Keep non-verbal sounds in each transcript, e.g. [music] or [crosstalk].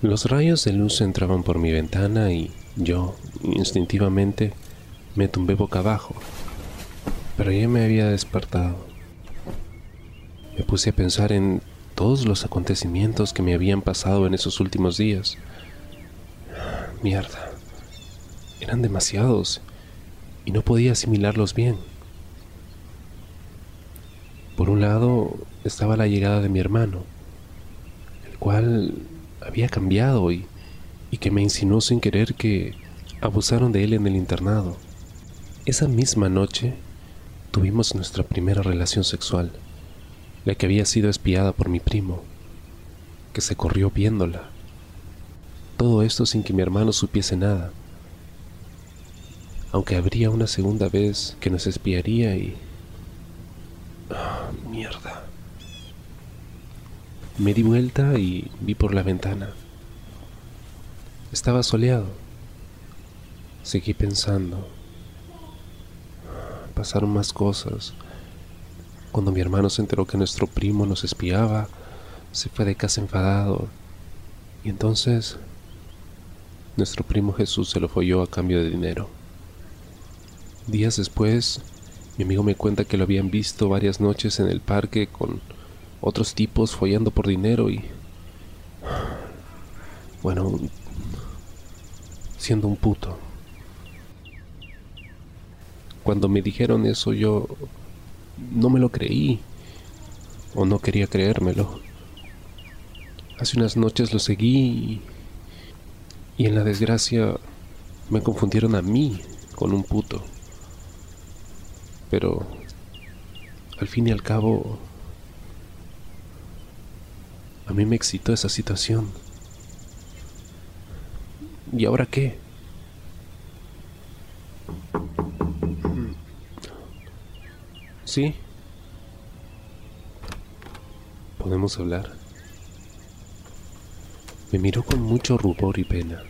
Los rayos de luz entraban por mi ventana y yo, instintivamente, me tumbé boca abajo. Pero ya me había despertado. Me puse a pensar en todos los acontecimientos que me habían pasado en esos últimos días. Mierda. Eran demasiados y no podía asimilarlos bien. Por un lado estaba la llegada de mi hermano, el cual había cambiado y, y que me insinuó sin querer que abusaron de él en el internado. Esa misma noche tuvimos nuestra primera relación sexual, la que había sido espiada por mi primo, que se corrió viéndola. Todo esto sin que mi hermano supiese nada, aunque habría una segunda vez que nos espiaría y... Ah, mierda. Me di vuelta y vi por la ventana. Estaba soleado. Seguí pensando. Pasaron más cosas. Cuando mi hermano se enteró que nuestro primo nos espiaba, se fue de casa enfadado. Y entonces nuestro primo Jesús se lo folló a cambio de dinero. Días después, mi amigo me cuenta que lo habían visto varias noches en el parque con otros tipos follando por dinero y... Bueno, siendo un puto. Cuando me dijeron eso yo no me lo creí o no quería creérmelo. Hace unas noches lo seguí y, y en la desgracia me confundieron a mí con un puto. Pero al fin y al cabo, a mí me excitó esa situación. ¿Y ahora qué? ¿Sí? ¿Podemos hablar? Me miró con mucho rubor y pena.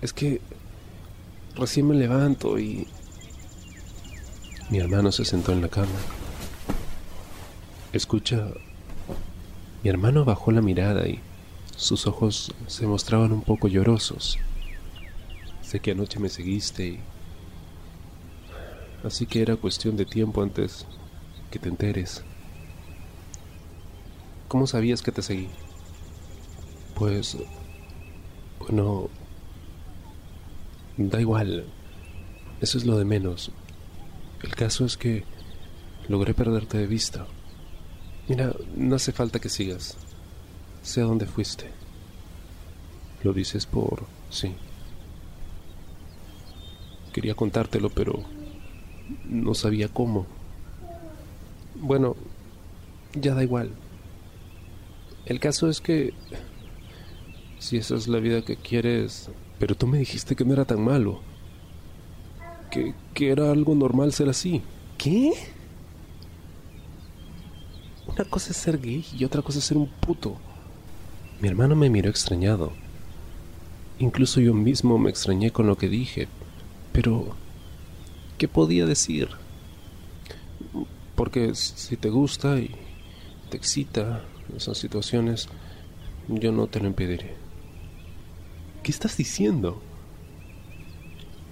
Es que Recién me levanto y... Mi hermano se sentó en la cama. Escucha, mi hermano bajó la mirada y sus ojos se mostraban un poco llorosos. Sé que anoche me seguiste y... Así que era cuestión de tiempo antes que te enteres. ¿Cómo sabías que te seguí? Pues... Bueno, Da igual. Eso es lo de menos. El caso es que logré perderte de vista. Mira, no hace falta que sigas. Sé a dónde fuiste. Lo dices por... sí. Quería contártelo, pero no sabía cómo. Bueno, ya da igual. El caso es que... Si esa es la vida que quieres, pero tú me dijiste que no era tan malo. Que, que era algo normal ser así. ¿Qué? Una cosa es ser gay y otra cosa es ser un puto. Mi hermano me miró extrañado. Incluso yo mismo me extrañé con lo que dije. Pero, ¿qué podía decir? Porque si te gusta y te excita esas situaciones, yo no te lo impediré. ¿Qué estás diciendo?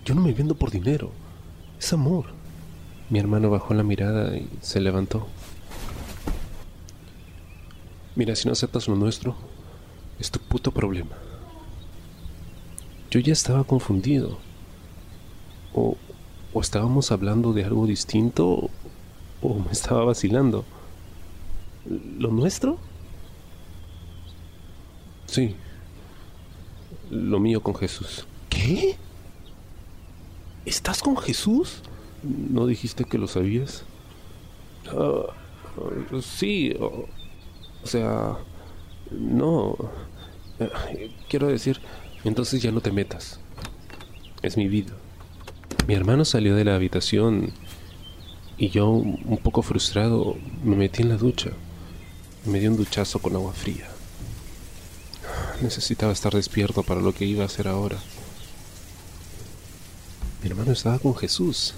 Yo no me vendo por dinero. Es amor. Mi hermano bajó la mirada y se levantó. Mira, si no aceptas lo nuestro, es tu puto problema. Yo ya estaba confundido. O, o estábamos hablando de algo distinto o me estaba vacilando. ¿Lo nuestro? Sí, lo mío con Jesús. ¿Qué? ¿Estás con Jesús? ¿No dijiste que lo sabías? Ah, sí, o, sea, no. Quiero decir, entonces ya no te metas. Es mi vida. Mi hermano salió de la habitación y yo, un poco frustrado, me metí en la ducha. Me di un duchazo con agua fría. Necesitaba estar despierto para lo que iba a hacer ahora. Mi hermano estaba con Jesús.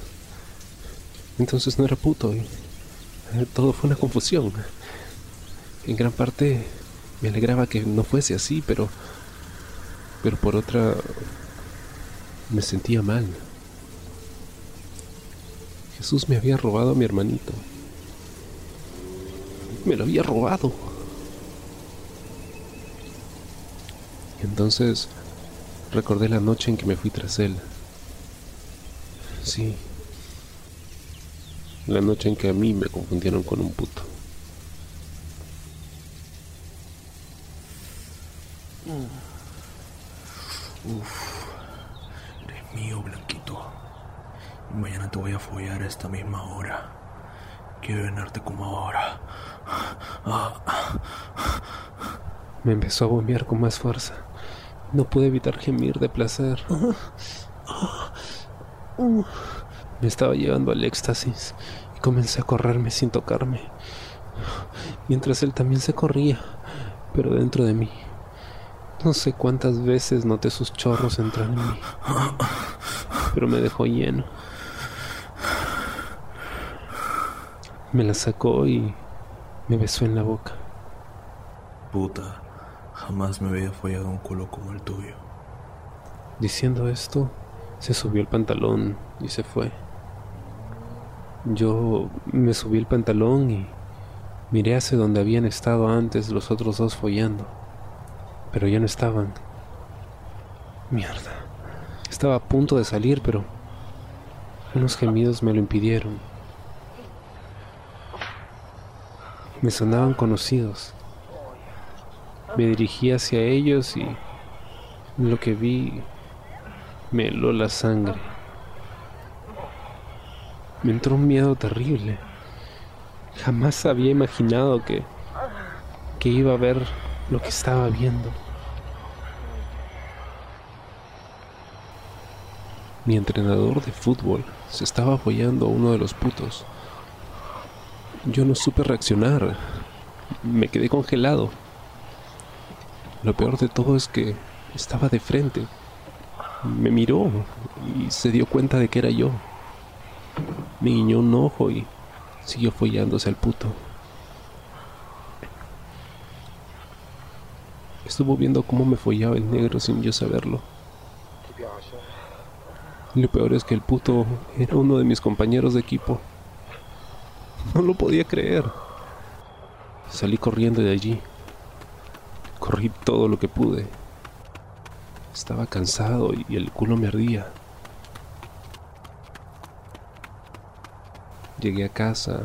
Entonces no era puto. Y todo fue una confusión. En gran parte me alegraba que no fuese así, pero... Pero por otra... Me sentía mal. Jesús me había robado a mi hermanito. Me lo había robado. Entonces recordé la noche en que me fui tras él. Sí. La noche en que a mí me confundieron con un puto. Uf, eres mío, Blanquito. Y mañana voy a follar a esta misma hora. Quiero llenarte como ahora. Me empezó a bombear con más fuerza. No pude evitar gemir de placer. Me estaba llevando al éxtasis y comencé a correrme sin tocarme. Mientras él también se corría, pero dentro de mí. No sé cuántas veces noté sus chorros entrar en mí, pero me dejó lleno. Me la sacó y me besó en la boca. Puta, jamás me había follado un culo como el tuyo. Diciendo esto, se subió el pantalón y se fue. Yo me subí el pantalón y miré hacia donde habían estado antes los otros dos follando pero ya no estaban. Mierda. Estaba a punto de salir, pero unos gemidos me lo impidieron. Me sonaban conocidos. Me dirigí hacia ellos y lo que vi me heló la sangre. Me entró un miedo terrible. Jamás había imaginado que, que iba a ver lo que estaba viendo. Mi entrenador de fútbol se estaba apoyando a uno de los putos. Yo no supe reaccionar. Me quedé congelado. Lo peor de todo es que estaba de frente. Me miró y se dio cuenta de que era yo. Me guiñó un ojo y siguió follándose al puto. Estuvo viendo cómo me follaba el negro sin yo saberlo. lo peor es que el puto era uno de mis compañeros de equipo. [laughs] No lo podía creer. Salí corriendo de allí. Corrí todo lo que pude. Estaba cansado y el culo me ardía. Llegué a casa,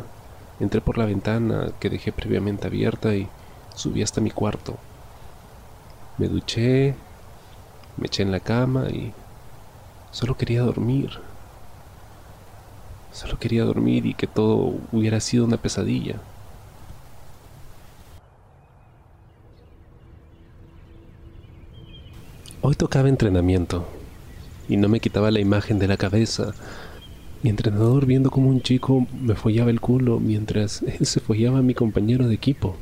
entré por la ventana que dejé previamente abierta y subí hasta mi cuarto. Me duché, me eché en la cama y solo quería dormir. Solo quería dormir y que todo hubiera sido una pesadilla. Hoy tocaba entrenamiento y no me quitaba la imagen de la cabeza. Mi entrenador viendo como un chico me follaba el culo mientras [laughs] él se follaba a mi compañero de equipo.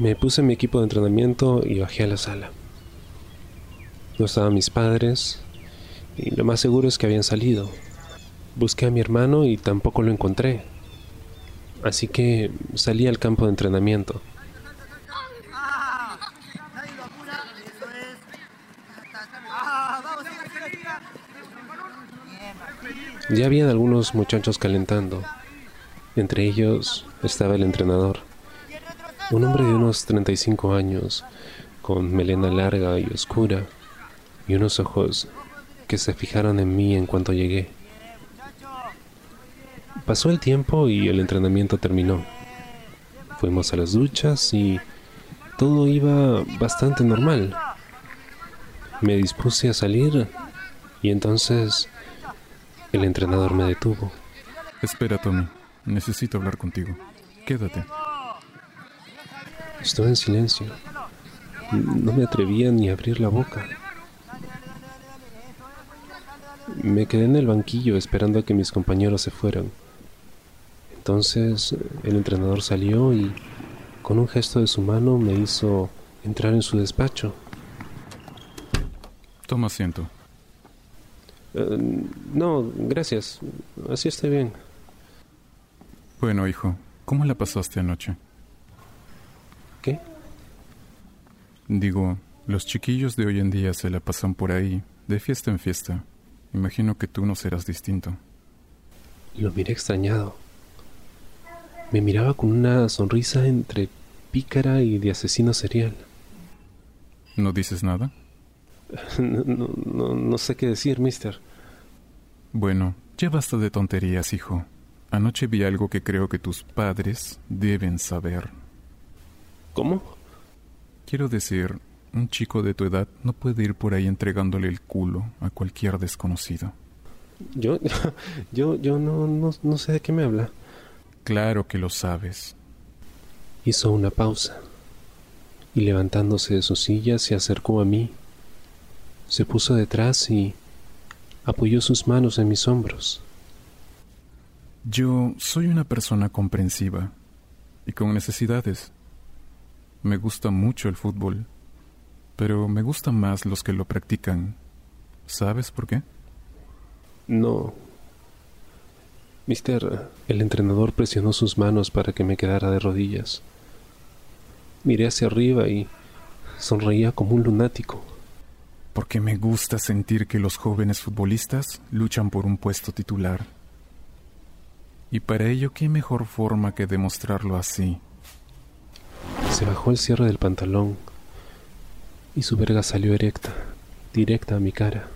Me puse mi equipo de entrenamiento y bajé a la sala. No estaban mis padres y lo más seguro es que habían salido. Busqué a mi hermano y tampoco lo encontré. Así que salí al campo de entrenamiento. Ya habían algunos muchachos calentando. Entre ellos estaba el entrenador. Un hombre de unos 35 años, con melena larga y oscura, y unos ojos que se fijaron en mí en cuanto llegué. Pasó el tiempo y el entrenamiento terminó. Fuimos a las duchas y todo iba bastante normal. Me dispuse a salir y entonces el entrenador me detuvo. Espera, Tommy. Necesito hablar contigo. Quédate. Estuve en silencio. No me atrevía ni a abrir la boca. Me quedé en el banquillo esperando a que mis compañeros se fueran. Entonces el entrenador salió y con un gesto de su mano me hizo entrar en su despacho. Toma asiento. Eh, no, gracias. Así estoy bien. Bueno, hijo, ¿cómo la pasaste anoche? Digo, los chiquillos de hoy en día se la pasan por ahí, de fiesta en fiesta. Imagino que tú no serás distinto. Lo miré extrañado. Me miraba con una sonrisa entre pícara y de asesino serial. ¿No dices nada? [laughs] No, no, no sé qué decir, mister. Bueno, ya basta de tonterías, hijo. Anoche vi algo que creo que tus padres deben saber. ¿Cómo? Quiero decir, un chico de tu edad no puede ir por ahí entregándole el culo a cualquier desconocido. Yo, [laughs] yo, yo no, no, no sé de qué me habla. Claro que lo sabes. Hizo una pausa y levantándose de su silla se acercó a mí. Se puso detrás y apoyó sus manos en mis hombros. Yo soy una persona comprensiva y con necesidades. Me gusta mucho el fútbol, pero me gustan más los que lo practican. ¿Sabes por qué? No. Mister, el entrenador presionó sus manos para que me quedara de rodillas. Miré hacia arriba y sonreía como un lunático. Porque me gusta sentir que los jóvenes futbolistas luchan por un puesto titular. Y para ello, ¿qué mejor forma que demostrarlo así? Se bajó el cierre del pantalón y su verga salió erecta, directa a mi cara.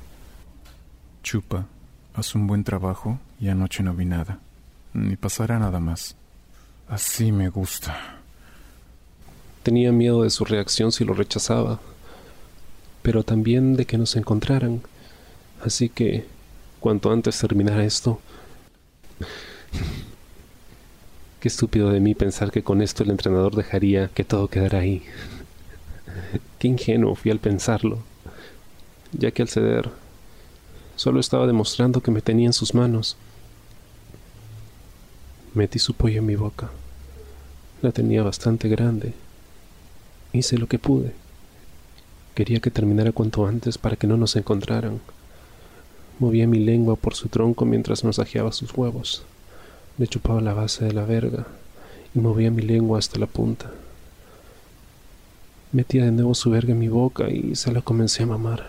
Chupa, haz un buen trabajo y anoche no vi nada. Ni pasará nada más. Así me gusta. Tenía miedo de su reacción si lo rechazaba, pero también de que nos encontraran. Así que, cuanto antes terminara esto... Qué estúpido de mí pensar que con esto el entrenador dejaría que todo quedara ahí. Qué ingenuo fui al pensarlo, ya que al ceder solo estaba demostrando que me tenía en sus manos. Metí su pollo en mi boca. La tenía bastante grande Hice lo que pude. Quería que terminara cuanto antes para que no nos encontraran. Movía mi lengua por su tronco mientras masajeaba sus huevos. Le chupaba la base de la verga y movía mi lengua hasta la punta. Metía de nuevo su verga en mi boca y se la comencé a mamar.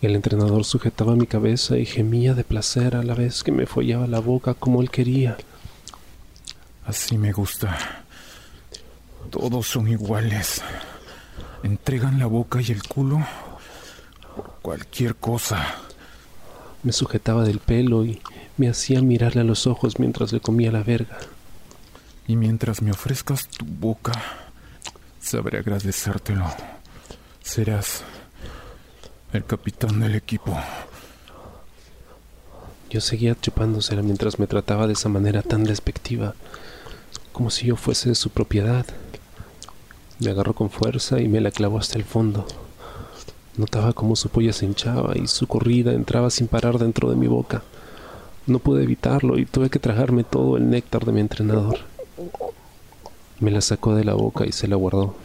El entrenador sujetaba mi cabeza y gemía de placer a la vez que me follaba la boca como él quería. Así me gusta. Todos son iguales. Entregan la boca y el culo cualquier cosa. Me sujetaba del pelo y me hacía mirarle a los ojos mientras le comía la verga. Y mientras me ofrezcas tu boca, sabré agradecértelo. Serás el capitán del equipo. Yo seguía chupándosela mientras me trataba de esa manera tan despectiva, como si yo fuese su propiedad. Me agarró con fuerza y me la clavó hasta el fondo. Notaba cómo su polla se hinchaba y su corrida entraba sin parar dentro de mi boca. No pude evitarlo y tuve que tragarme todo el néctar de mi entrenador. Me la sacó de la boca y se la guardó.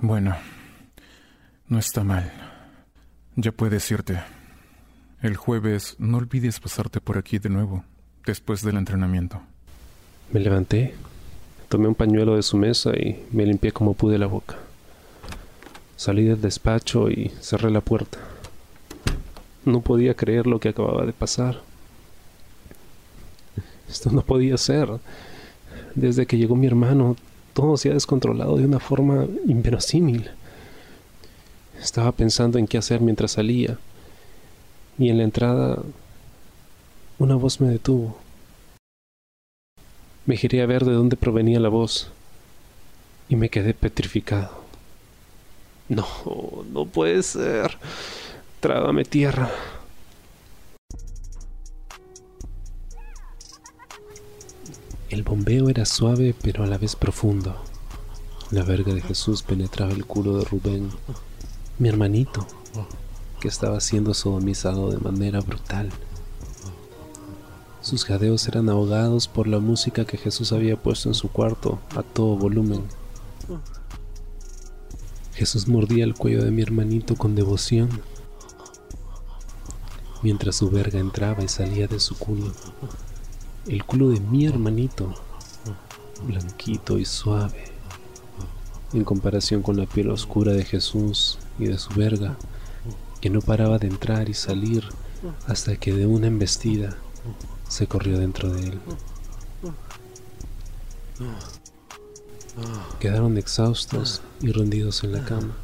Bueno, no está mal. Ya puedes irte. El jueves no olvides pasarte por aquí de nuevo, después del entrenamiento. Me levanté Tomé un pañuelo de su mesa y me limpié como pude la boca. Salí del despacho y cerré la puerta. No podía creer lo que acababa de pasar. Esto no podía ser. Desde que llegó mi hermano, todo se ha descontrolado de una forma inverosímil. Estaba pensando en qué hacer mientras salía, y en la entrada una voz me detuvo. Me giré a ver de dónde provenía la voz y me quedé petrificado. No, no puede ser. Trágame tierra. El bombeo era suave pero a la vez profundo. La verga de Jesús penetraba el culo de Rubén, mi hermanito, que estaba siendo sodomizado de manera brutal. Sus jadeos eran ahogados por la música que Jesús había puesto en su cuarto a todo volumen. Jesús mordía el cuello de mi hermanito con devoción, mientras su verga entraba y salía de su culo. El culo de mi hermanito, blanquito y suave, en comparación con la piel oscura de Jesús y de su verga, que no paraba de entrar y salir hasta que de una embestida se corrió dentro de él. Quedaron exhaustos y rendidos en la cama.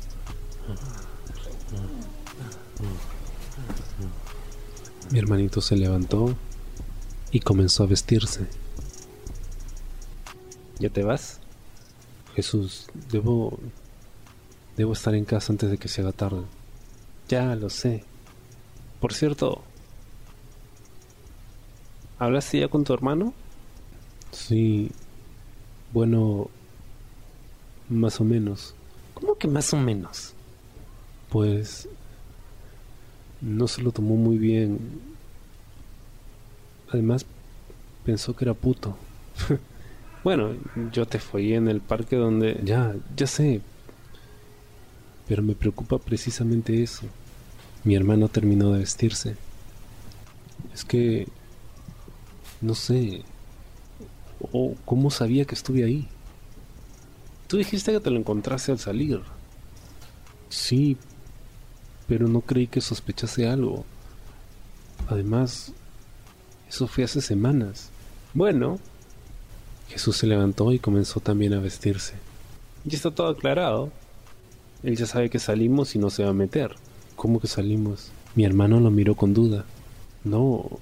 Mi hermanito se levantó y comenzó a vestirse. ¿Ya te vas? Jesús, debo... Debo estar en casa antes de que se haga tarde. Ya lo sé. Por cierto, ¿hablaste ya con tu hermano? Sí. Bueno, más o menos. ¿Cómo que más o menos? Pues no se lo tomó muy bien. Además, pensó que era puto. [laughs] bueno, yo te fui en el parque donde... Ya, ya sé. Pero me preocupa precisamente eso. Mi hermano terminó de vestirse. Es que... No sé. ¿O cómo sabía que estuve ahí? Tú dijiste que te lo encontraste al salir. Sí, pero no creí que sospechase algo. Además, eso fue hace semanas. Bueno, Jesús se levantó y comenzó también a vestirse. Ya está todo aclarado. Él ya sabe que salimos y no se va a meter. ¿Cómo que salimos? Mi hermano lo miró con duda. No,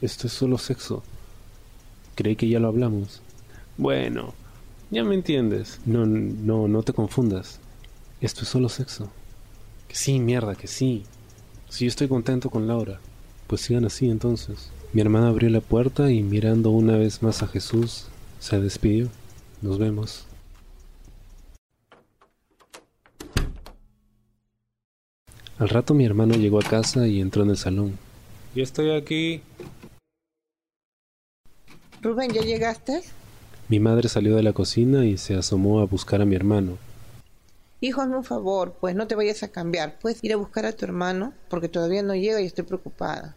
esto es solo sexo. Creí que ya lo hablamos. Bueno, ya me entiendes. No, no, no te confundas. Esto es solo sexo. Que sí, mierda, que sí. Si yo estoy contento con Laura, pues sigan así entonces. Mi hermana abrió la puerta y mirando una vez más a Jesús, se despidió. Nos vemos. Al rato mi hermano llegó a casa y entró en el salón. Yo estoy aquí. Rubén, ¿ya llegaste? Mi madre salió de la cocina y se asomó a buscar a mi hermano. Hijo, hazme un favor, pues no te vayas a cambiar. Puedes ir a buscar a tu hermano porque todavía no llega y estoy preocupada.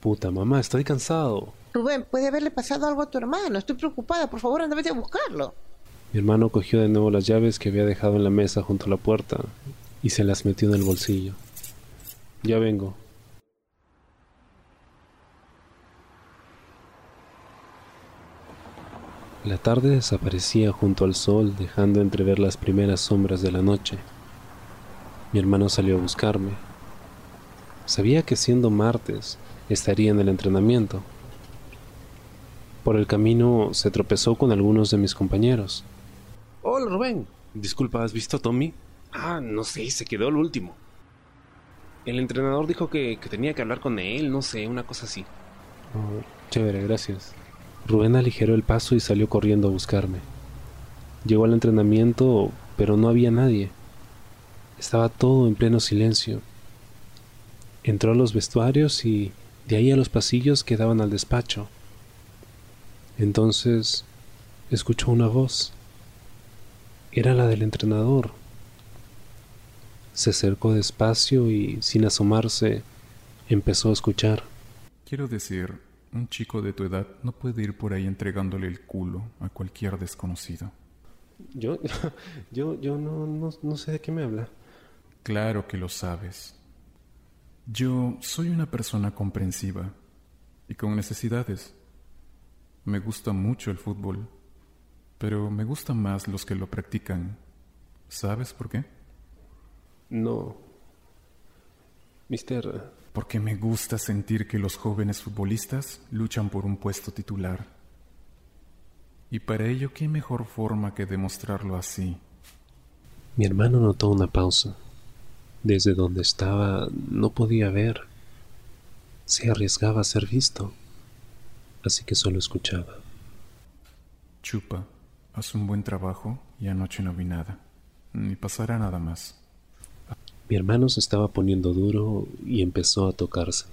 Puta mamá, estoy cansado. Rubén, puede haberle pasado algo a tu hermano. Estoy preocupada. Por favor, anda a buscarlo. Mi hermano cogió de nuevo las llaves que había dejado en la mesa junto a la puerta y se las metió en el bolsillo. Ya vengo. La tarde desaparecía junto al sol, dejando entrever las primeras sombras de la noche. Mi hermano salió a buscarme. Sabía que siendo martes estaría en el entrenamiento. Por el camino se tropezó con algunos de mis compañeros. Hola Rubén. Disculpa, ¿has visto a Tommy? Ah, no sé, se quedó el último. El entrenador dijo que, tenía que hablar con él, no sé, una cosa así. Oh, chévere, gracias. Rubén aligeró el paso y salió corriendo a buscarme. Llegó al entrenamiento, pero no había nadie. Estaba todo en pleno silencio. Entró a los vestuarios y de ahí a los pasillos que daban al despacho. Entonces escuchó una voz. Era la del entrenador. Se acercó despacio y, sin asomarse, empezó a escuchar. Quiero decir, un chico de tu edad no puede ir por ahí entregándole el culo a cualquier desconocido. Yo, [laughs] yo, yo no, no, sé de qué me habla. Claro que lo sabes. Yo soy una persona comprensiva y con necesidades. Me gusta mucho el fútbol, pero me gustan más los que lo practican. ¿Sabes por qué? No. Mister, porque me gusta sentir que los jóvenes futbolistas luchan por un puesto titular. Y para ello, ¿qué mejor forma que demostrarlo así? Mi hermano notó una pausa. Desde donde estaba no podía ver. Se arriesgaba a ser visto. Así que solo escuchaba. Chupa, haz un buen trabajo y anoche no vi nada. Ni pasará nada más. Mi hermano se estaba poniendo duro y empezó a tocarse.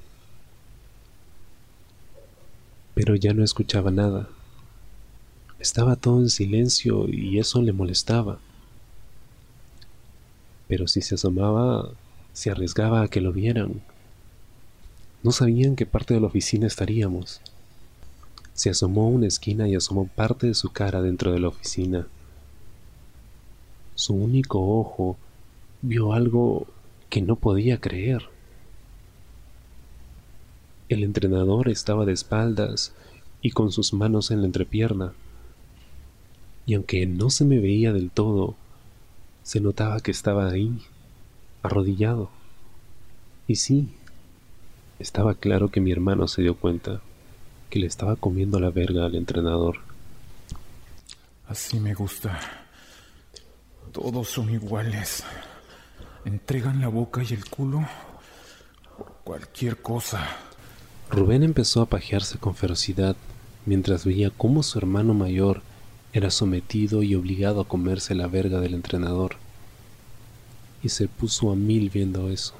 Pero ya no escuchaba nada. Estaba todo en silencio y eso le molestaba. Pero si se asomaba, se arriesgaba a que lo vieran. No sabían qué parte de la oficina estaríamos. Se asomó a una esquina y asomó parte de su cara dentro de la oficina. su único ojo, vio algo que no podía creer. El entrenador estaba de espaldas y con sus manos en la entrepierna. Y aunque no se me veía del todo, se notaba que estaba ahí, arrodillado. Y sí, estaba claro que mi hermano se dio cuenta que le estaba comiendo la verga al entrenador. Así me gusta. Todos son iguales. Entregan la boca y el culo por cualquier cosa. Rubén empezó a pajearse con ferocidad mientras veía cómo su hermano mayor era sometido y obligado a comerse la verga del entrenador. Y se puso a mil viendo eso.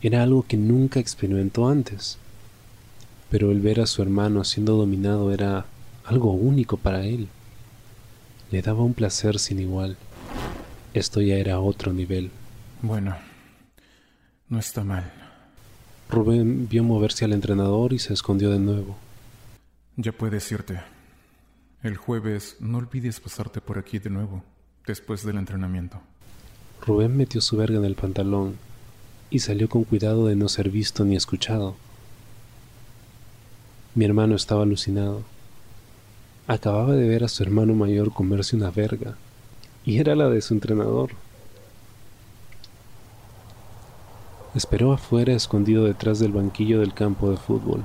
Era algo que nunca experimentó antes. Pero el ver a su hermano siendo dominado era algo único para él. Le daba un placer sin igual. Esto ya era otro nivel. Bueno, no está mal. Rubén vio moverse al entrenador y se escondió de nuevo. Ya puedes irte. El jueves no olvides pasarte por aquí de nuevo, después del entrenamiento. Rubén metió su verga en el pantalón y salió con cuidado de no ser visto ni escuchado. Mi hermano estaba alucinado. Acababa de ver a su hermano mayor comerse una verga, y era la de su entrenador. Esperó afuera escondido detrás del banquillo del campo de fútbol,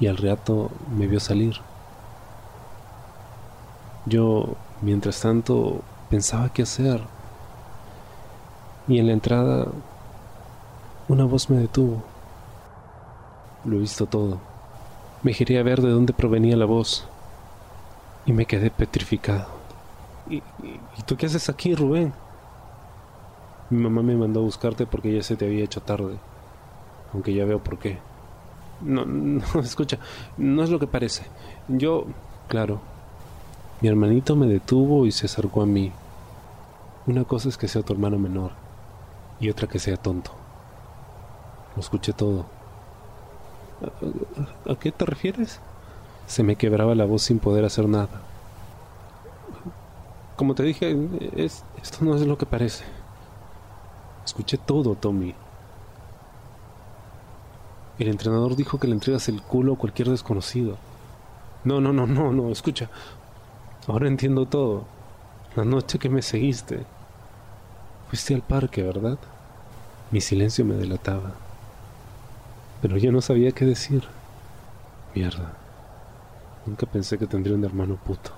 y al rato me vio salir. Yo, mientras tanto, pensaba qué hacer, y en la entrada una voz me detuvo. Lo he visto todo. Me giré a ver de dónde provenía la voz y me quedé petrificado. ¿Y, y, tú qué haces aquí, Rubén? Mi mamá me mandó a buscarte porque ya se te había hecho tarde. Aunque ya veo por qué. No, no, [laughs] escucha, no es lo que parece. Yo, claro, mi hermanito me detuvo y se acercó a mí. Una cosa es que sea tu hermano menor y otra que sea tonto. Lo escuché todo. ¿A, a qué te refieres? Se me quebraba la voz sin poder hacer nada. Como te dije, es, esto no es lo que parece. Escuché todo, Tommy. El entrenador dijo que le entregas el culo a cualquier desconocido. No, no, no, no, no, escucha. Ahora entiendo todo. La noche que me seguiste. Fuiste al parque, ¿verdad? Mi silencio me delataba. Pero yo no sabía qué decir. Mierda. Nunca pensé que tendría un hermano puto.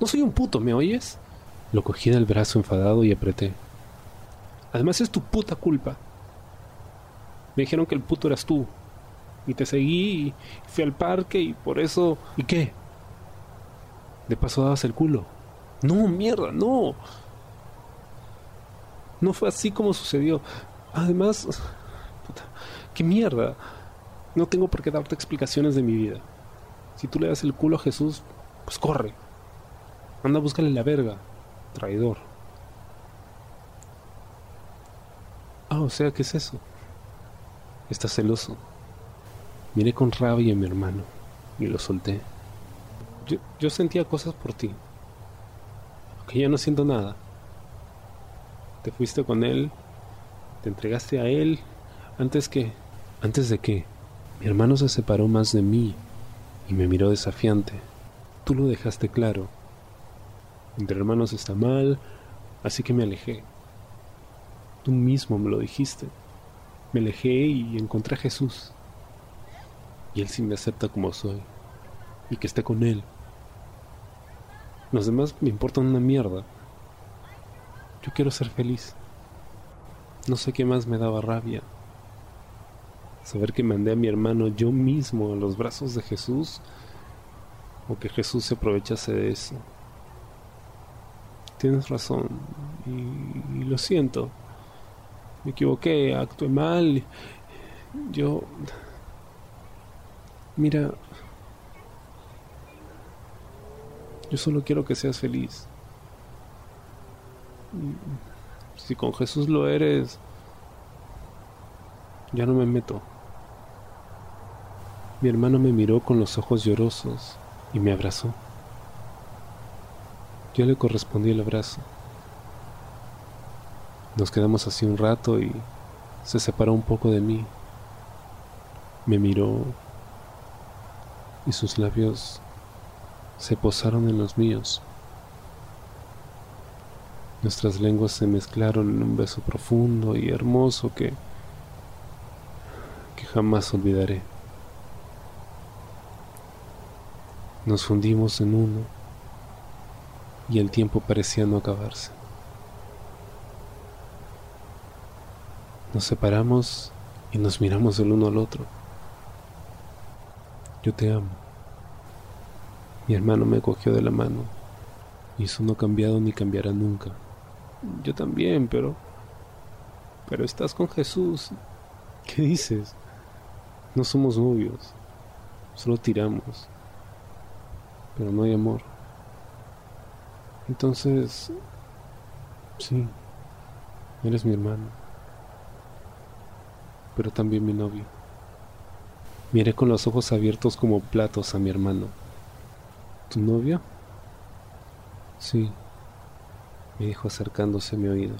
No soy un puto, ¿me oyes? Lo cogí del brazo enfadado y apreté. Además es tu puta culpa. Me dijeron que el puto eras tú. Y te seguí y fui al parque y por eso... ¿Y qué? De paso dabas el culo. No, mierda, no. No fue así como sucedió. Además... Puta, ¿Qué mierda? No tengo por qué darte explicaciones de mi vida. Si tú le das el culo a Jesús, pues corre. Anda, búscale la verga. Traidor. Ah, o sea, ¿qué es eso? Estás celoso. Miré con rabia a mi hermano y lo solté. Yo, yo sentía cosas por ti. Que ya no siento nada. Te fuiste con él, te entregaste a él antes que... ¿Antes de qué? Mi hermano se separó más de mí y me miró desafiante. Tú lo dejaste claro. Entre hermanos está mal, así que me alejé. Tú mismo me lo dijiste. Me alejé y encontré a Jesús. Y Él sí me acepta como soy. Y que esté con Él. Los demás me importan una mierda. Yo quiero ser feliz. No sé qué más me daba rabia. Saber que mandé a mi hermano yo mismo a los brazos de Jesús. O que Jesús se aprovechase de eso. Tienes razón. Y, y lo siento. Me equivoqué, actué mal. Yo... Mira... Yo solo quiero que seas feliz. Si con Jesús lo eres, ya no me meto. Mi hermano me miró con los ojos llorosos y me abrazó. Yo le correspondí el abrazo. Nos quedamos así un rato y se separó un poco de mí. Me miró y sus labios se posaron en los míos. Nuestras lenguas se mezclaron en un beso profundo y hermoso que, que jamás olvidaré. Nos fundimos en uno y el tiempo parecía no acabarse. Nos separamos y nos miramos el uno al otro. Yo te amo. Mi hermano me cogió de la mano y eso no ha cambiado ni cambiará nunca. Yo también, pero... Pero estás con Jesús. ¿Qué dices? No somos novios. Solo tiramos. Pero no hay amor. Entonces... Sí. Eres mi hermano. Pero también mi novio. Miré con los ojos abiertos como platos a mi hermano. ¿Tu novio? Sí me dijo acercándose a mi oído.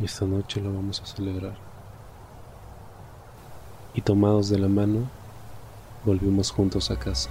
Y esta noche lo vamos a celebrar. Y tomados de la mano, volvimos juntos a casa.